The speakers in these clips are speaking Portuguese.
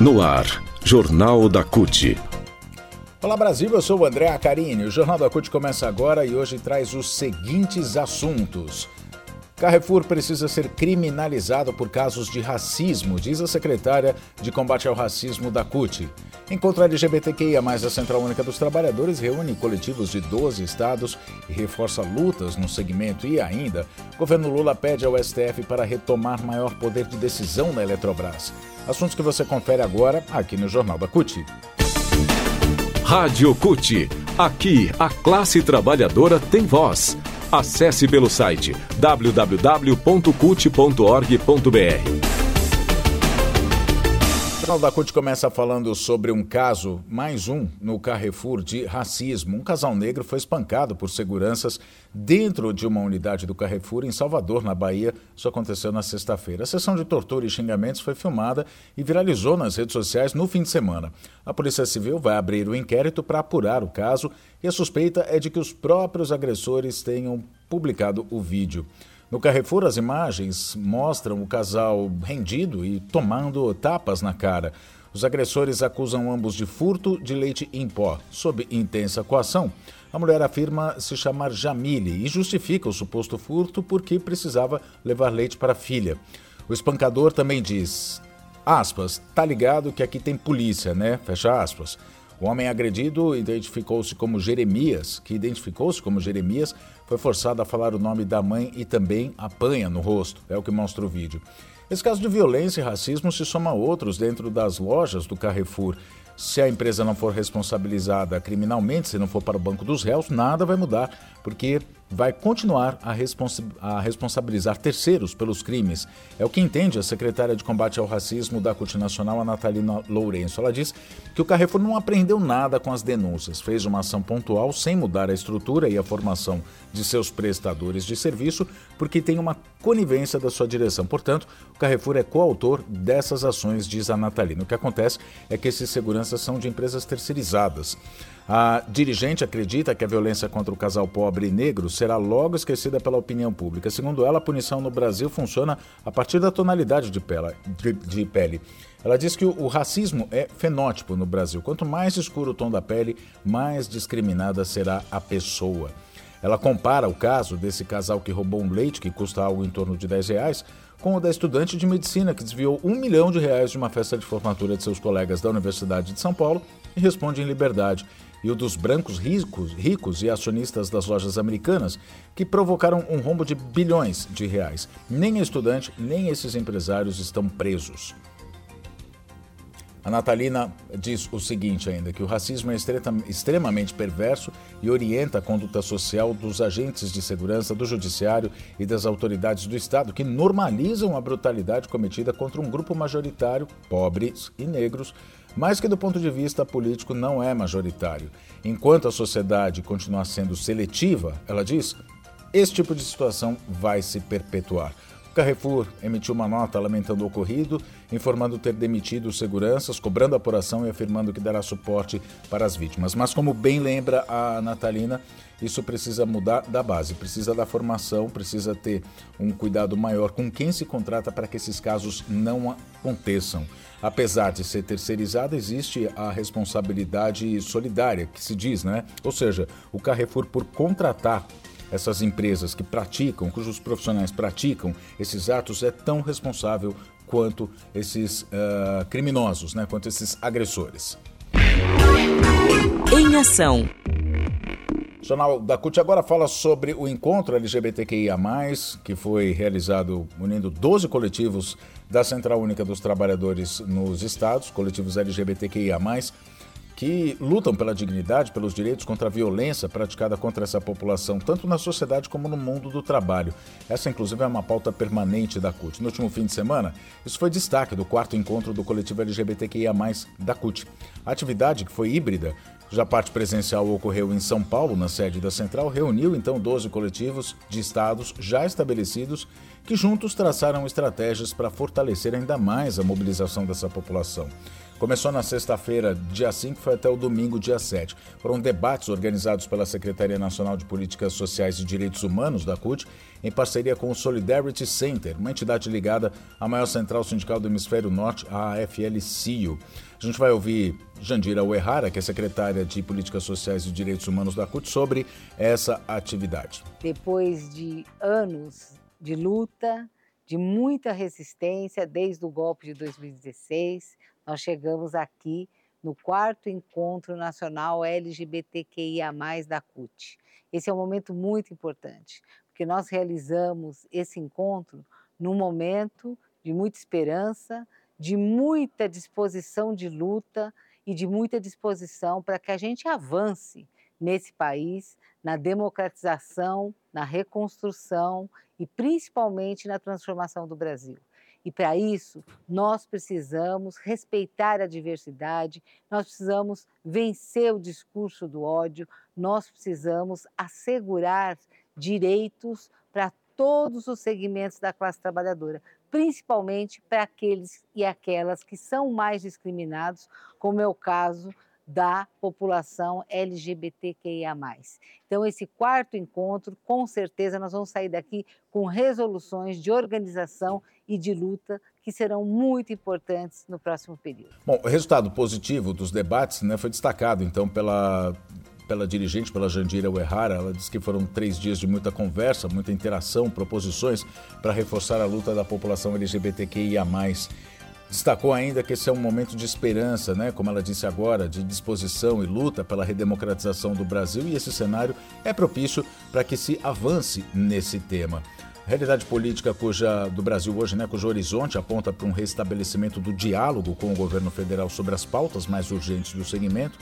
No ar, Jornal da CUT. Olá Brasil, eu sou o André Acarini. O Jornal da CUT começa agora e hoje traz os seguintes assuntos. Carrefour precisa ser criminalizado por casos de racismo, diz a secretária de combate ao racismo da CUT. Encontro LGBTQIA, a Central Única dos Trabalhadores reúne coletivos de 12 estados e reforça lutas no segmento. E ainda, governo Lula pede ao STF para retomar maior poder de decisão na Eletrobras. Assuntos que você confere agora aqui no Jornal da CUT. Rádio CUT. Aqui, a classe trabalhadora tem voz. Acesse pelo site www.cut.org.br. Jornal da CUT começa falando sobre um caso, mais um, no Carrefour de racismo. Um casal negro foi espancado por seguranças dentro de uma unidade do Carrefour em Salvador, na Bahia. Isso aconteceu na sexta-feira. A sessão de tortura e xingamentos foi filmada e viralizou nas redes sociais no fim de semana. A Polícia Civil vai abrir o um inquérito para apurar o caso e a suspeita é de que os próprios agressores tenham publicado o vídeo. No Carrefour, as imagens mostram o casal rendido e tomando tapas na cara. Os agressores acusam ambos de furto de leite em pó, sob intensa coação. A mulher afirma se chamar Jamile e justifica o suposto furto porque precisava levar leite para a filha. O espancador também diz, aspas, tá ligado que aqui tem polícia, né? Fecha aspas. O homem agredido identificou-se como Jeremias, que identificou-se como Jeremias, foi forçado a falar o nome da mãe e também apanha no rosto, é o que mostra o vídeo. Esse caso de violência e racismo se soma a outros dentro das lojas do Carrefour. Se a empresa não for responsabilizada criminalmente, se não for para o banco dos réus, nada vai mudar, porque vai continuar a, responsa a, responsabilizar terceiros pelos crimes. É o que entende a secretária de combate ao racismo da Nacional, a Natalina Lourenço. Ela diz que o Carrefour não aprendeu nada com as denúncias, fez uma ação pontual sem mudar a estrutura e a formação de seus prestadores de serviço, porque tem uma conivência da sua direção. Portanto, o Carrefour é coautor dessas ações, diz a Natalina. O que acontece é que esses seguranças são de empresas terceirizadas. A dirigente acredita que a violência contra o casal pobre e negro será logo esquecida pela opinião pública. Segundo ela, a punição no Brasil funciona a partir da tonalidade de pele. Ela diz que o racismo é fenótipo no Brasil. Quanto mais escuro o tom da pele, mais discriminada será a pessoa. Ela compara o caso desse casal que roubou um leite que custa algo em torno de 10 reais com o da estudante de medicina que desviou um milhão de reais de uma festa de formatura de seus colegas da Universidade de São Paulo e responde em liberdade e o dos brancos ricos, ricos e acionistas das lojas americanas, que provocaram um rombo de bilhões de reais. Nem estudante, nem esses empresários estão presos. A Natalina diz o seguinte ainda, que o racismo é extremamente perverso e orienta a conduta social dos agentes de segurança, do judiciário e das autoridades do Estado, que normalizam a brutalidade cometida contra um grupo majoritário, pobres e negros, mas que do ponto de vista político não é majoritário. Enquanto a sociedade continuar sendo seletiva, ela diz, esse tipo de situação vai se perpetuar. O Carrefour emitiu uma nota lamentando o ocorrido, informando ter demitido seguranças, cobrando apuração e afirmando que dará suporte para as vítimas. Mas, como bem lembra a Natalina, isso precisa mudar da base, precisa da formação, precisa ter um cuidado maior com quem se contrata para que esses casos não aconteçam. Apesar de ser terceirizada, existe a responsabilidade solidária, que se diz, né? Ou seja, o Carrefour, por contratar essas empresas que praticam, cujos profissionais praticam esses atos, é tão responsável quanto esses uh, criminosos, né? quanto esses agressores. Em ação. O Jornal da CUT agora fala sobre o encontro LGBTQIA, que foi realizado unindo 12 coletivos da Central Única dos Trabalhadores nos estados, coletivos LGBTQIA, que lutam pela dignidade, pelos direitos contra a violência praticada contra essa população, tanto na sociedade como no mundo do trabalho. Essa, inclusive, é uma pauta permanente da CUT. No último fim de semana, isso foi destaque do quarto encontro do coletivo LGBTQIA, da CUT. A atividade, que foi híbrida, já parte presencial ocorreu em São Paulo, na sede da Central, reuniu então 12 coletivos de estados já estabelecidos que juntos traçaram estratégias para fortalecer ainda mais a mobilização dessa população. Começou na sexta-feira, dia 5, foi até o domingo, dia 7. Foram debates organizados pela Secretaria Nacional de Políticas Sociais e Direitos Humanos, da CUT, em parceria com o Solidarity Center, uma entidade ligada à maior central sindical do Hemisfério Norte, a AFL-CIO. A gente vai ouvir Jandira Uerrara, que é secretária de Políticas Sociais e Direitos Humanos da CUT, sobre essa atividade. Depois de anos de luta, de muita resistência desde o golpe de 2016. Nós chegamos aqui no quarto encontro nacional LGBTQIA+ da CUT. Esse é um momento muito importante, porque nós realizamos esse encontro num momento de muita esperança, de muita disposição de luta e de muita disposição para que a gente avance nesse país na democratização, na reconstrução e principalmente na transformação do Brasil. E para isso, nós precisamos respeitar a diversidade, nós precisamos vencer o discurso do ódio, nós precisamos assegurar direitos para todos os segmentos da classe trabalhadora, principalmente para aqueles e aquelas que são mais discriminados, como é o caso da população LGBTQIA+. Então, esse quarto encontro, com certeza, nós vamos sair daqui com resoluções de organização e de luta que serão muito importantes no próximo período. Bom, o resultado positivo dos debates né, foi destacado, então, pela, pela dirigente, pela Jandira Uerrara. Ela disse que foram três dias de muita conversa, muita interação, proposições para reforçar a luta da população LGBTQIA+. Destacou ainda que esse é um momento de esperança, né? como ela disse agora, de disposição e luta pela redemocratização do Brasil, e esse cenário é propício para que se avance nesse tema. Realidade política cuja, do Brasil hoje, né, cujo horizonte aponta para um restabelecimento do diálogo com o governo federal sobre as pautas mais urgentes do segmento,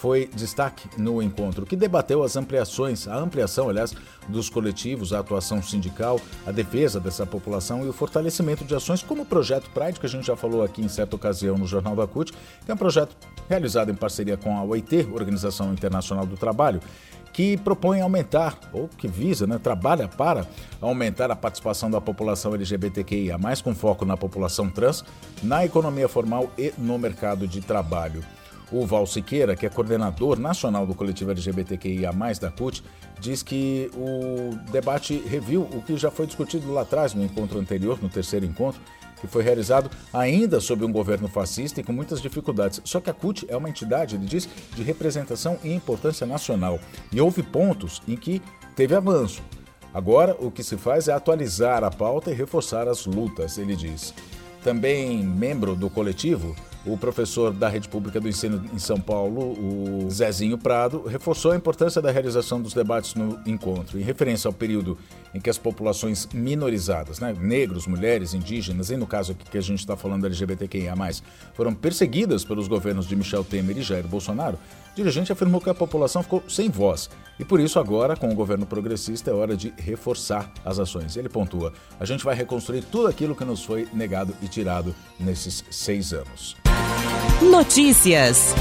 foi destaque no encontro, que debateu as ampliações, a ampliação, aliás, dos coletivos, a atuação sindical, a defesa dessa população e o fortalecimento de ações como o Projeto Pride, que a gente já falou aqui em certa ocasião no Jornal da CUT, que é um projeto realizado em parceria com a OIT, Organização Internacional do Trabalho, que propõe aumentar, ou que visa, né, trabalha para aumentar a participação da população LGBTQIA, mais com foco na população trans, na economia formal e no mercado de trabalho. O Val Siqueira, que é coordenador nacional do coletivo LGBTQIA+, da CUT, diz que o debate reviu o que já foi discutido lá atrás, no encontro anterior, no terceiro encontro, que foi realizado ainda sob um governo fascista e com muitas dificuldades. Só que a CUT é uma entidade, ele diz, de representação e importância nacional. E houve pontos em que teve avanço. Agora, o que se faz é atualizar a pauta e reforçar as lutas, ele diz. Também membro do coletivo, o professor da Rede Pública do Ensino em São Paulo, o Zezinho Prado, reforçou a importância da realização dos debates no encontro, em referência ao período em que as populações minorizadas, né, negros, mulheres, indígenas, e no caso aqui que a gente está falando LGBTQIA+, foram perseguidas pelos governos de Michel Temer e Jair Bolsonaro, o dirigente afirmou que a população ficou sem voz e por isso agora, com o governo progressista, é hora de reforçar as ações. Ele pontua: a gente vai reconstruir tudo aquilo que nos foi negado e tirado nesses seis anos. Notícias.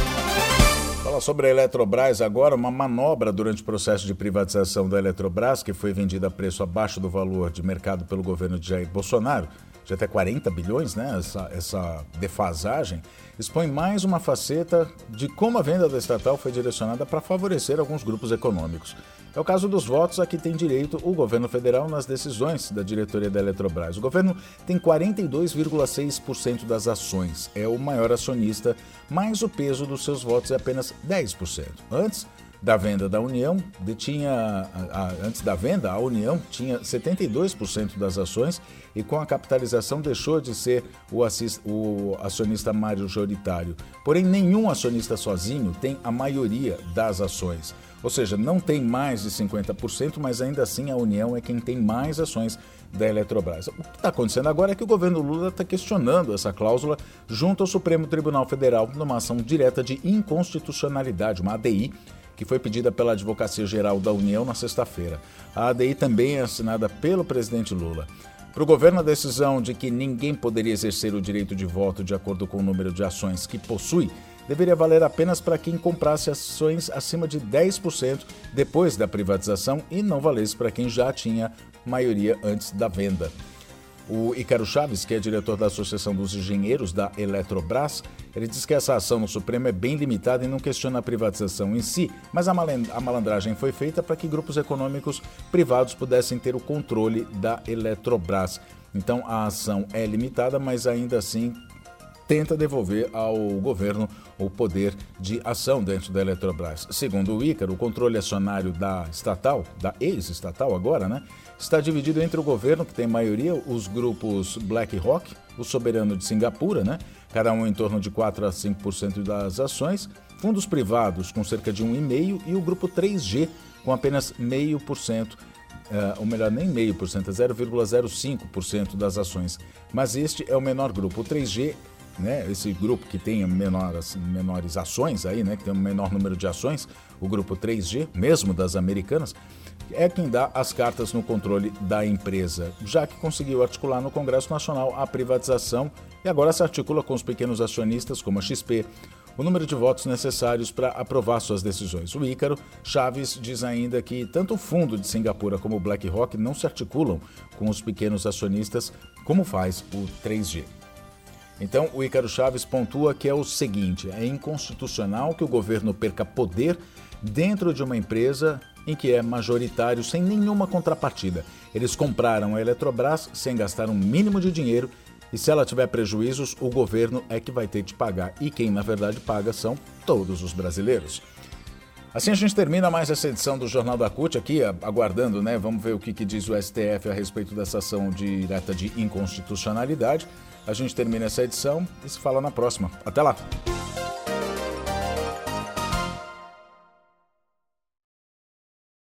Fala sobre a Eletrobras agora, uma manobra durante o processo de privatização da Eletrobras, que foi vendida a preço abaixo do valor de mercado pelo governo de Jair Bolsonaro, de até 40 bilhões, né? Essa, essa defasagem, expõe mais uma faceta de como a venda da estatal foi direcionada para favorecer alguns grupos econômicos. É o caso dos votos a que tem direito o governo federal nas decisões da diretoria da Eletrobras. O governo tem 42,6% das ações, é o maior acionista, mas o peso dos seus votos é apenas 10%. Antes, da venda da União, detinha, a, a, antes da venda, a União tinha 72% das ações e com a capitalização deixou de ser o, assist, o acionista majoritário. Porém, nenhum acionista sozinho tem a maioria das ações. Ou seja, não tem mais de 50%, mas ainda assim a União é quem tem mais ações da Eletrobras. O que está acontecendo agora é que o governo Lula está questionando essa cláusula junto ao Supremo Tribunal Federal numa ação direta de inconstitucionalidade, uma ADI, que foi pedida pela Advocacia Geral da União na sexta-feira. A ADI também é assinada pelo presidente Lula. Para o governo, a decisão de que ninguém poderia exercer o direito de voto de acordo com o número de ações que possui deveria valer apenas para quem comprasse ações acima de 10% depois da privatização e não valesse para quem já tinha maioria antes da venda. O Ícaro Chaves, que é diretor da Associação dos Engenheiros da Eletrobras, ele diz que essa ação no Supremo é bem limitada e não questiona a privatização em si, mas a malandragem foi feita para que grupos econômicos privados pudessem ter o controle da Eletrobras. Então a ação é limitada, mas ainda assim tenta devolver ao governo o poder de ação dentro da Eletrobras. Segundo o Ícaro, o controle acionário da estatal, da ex-estatal agora, né, está dividido entre o governo, que tem maioria, os grupos BlackRock, o soberano de Singapura, né, cada um em torno de 4 a 5% das ações, fundos privados com cerca de 1,5% e o grupo 3G com apenas 0,5%. Uh, ou melhor, nem meio por cento, é 0,05% das ações. Mas este é o menor grupo. O 3G né, esse grupo que tem menores, menores ações aí, né, que tem um menor número de ações, o grupo 3G, mesmo das americanas, é quem dá as cartas no controle da empresa, já que conseguiu articular no Congresso Nacional a privatização e agora se articula com os pequenos acionistas como a XP, o número de votos necessários para aprovar suas decisões. O Ícaro Chaves diz ainda que tanto o fundo de Singapura como o BlackRock não se articulam com os pequenos acionistas como faz o 3G. Então, o Ícaro Chaves pontua que é o seguinte: é inconstitucional que o governo perca poder dentro de uma empresa em que é majoritário sem nenhuma contrapartida. Eles compraram a Eletrobras sem gastar um mínimo de dinheiro e se ela tiver prejuízos, o governo é que vai ter de pagar. E quem na verdade paga são todos os brasileiros. Assim a gente termina mais essa edição do Jornal da CUT aqui, aguardando, né? Vamos ver o que, que diz o STF a respeito dessa ação direta de inconstitucionalidade. A gente termina essa edição e se fala na próxima. Até lá!